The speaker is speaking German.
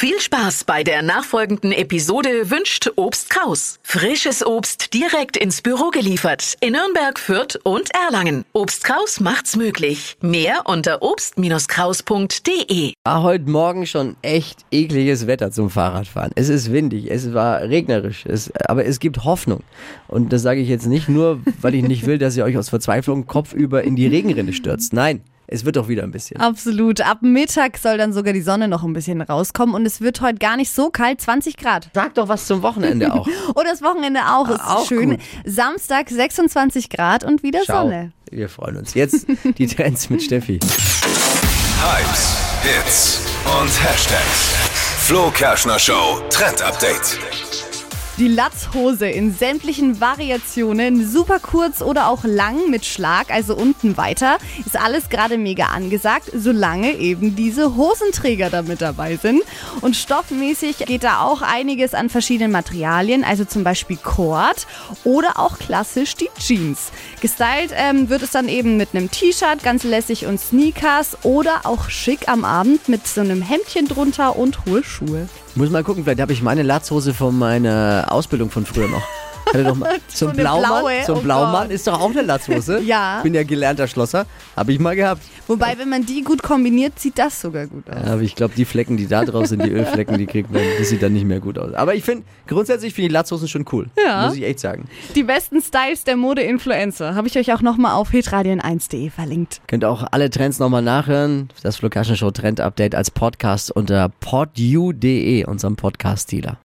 Viel Spaß bei der nachfolgenden Episode wünscht Obst Kraus. Frisches Obst direkt ins Büro geliefert in Nürnberg, Fürth und Erlangen. Obst Kraus macht's möglich. Mehr unter obst-kraus.de. War heute Morgen schon echt ekliges Wetter zum Fahrradfahren. Es ist windig, es war regnerisch, es, aber es gibt Hoffnung. Und das sage ich jetzt nicht nur, weil ich nicht will, dass ihr euch aus Verzweiflung kopfüber in die Regenrinne stürzt. Nein, es wird doch wieder ein bisschen. Absolut. Ab Mittag soll dann sogar die Sonne noch ein bisschen rauskommen und es wird heute gar nicht so kalt, 20 Grad. Sag doch was zum Wochenende auch. Und das Wochenende auch ist Auch schön. gut. Samstag 26 Grad und wieder Ciao. Sonne. Wir freuen uns. Jetzt die Trends mit Steffi. Hypes, Hits und Hashtags. Flo Kerschner Show Trend Update. Die Latzhose in sämtlichen Variationen, super kurz oder auch lang mit Schlag, also unten weiter, ist alles gerade mega angesagt, solange eben diese Hosenträger da mit dabei sind. Und stoffmäßig geht da auch einiges an verschiedenen Materialien, also zum Beispiel Cord oder auch klassisch die Jeans. Gestylt ähm, wird es dann eben mit einem T-Shirt, ganz lässig und Sneakers oder auch schick am Abend mit so einem Hemdchen drunter und hohe Schuhe. Muss mal gucken, vielleicht habe ich meine Latzhose von meiner Ausbildung von früher noch. Hatte doch mal, so ein Blaumann, blaue, so ein oh Blaumann Gott. ist doch auch eine Latzhose. Ja. Bin ja gelernter Schlosser. Habe ich mal gehabt. Wobei, wenn man die gut kombiniert, sieht das sogar gut aus. Aber ich glaube, die Flecken, die da drauf sind, die Ölflecken, die kriegt man, das sieht dann nicht mehr gut aus. Aber ich finde, grundsätzlich finde ich Latzhosen schon cool. Ja. Muss ich echt sagen. Die besten Styles der Mode-Influencer habe ich euch auch nochmal auf hitradion1.de verlinkt. Könnt auch alle Trends nochmal nachhören. Das Flo Show Trend Update als Podcast unter podu.de, unserem Podcast-Dealer.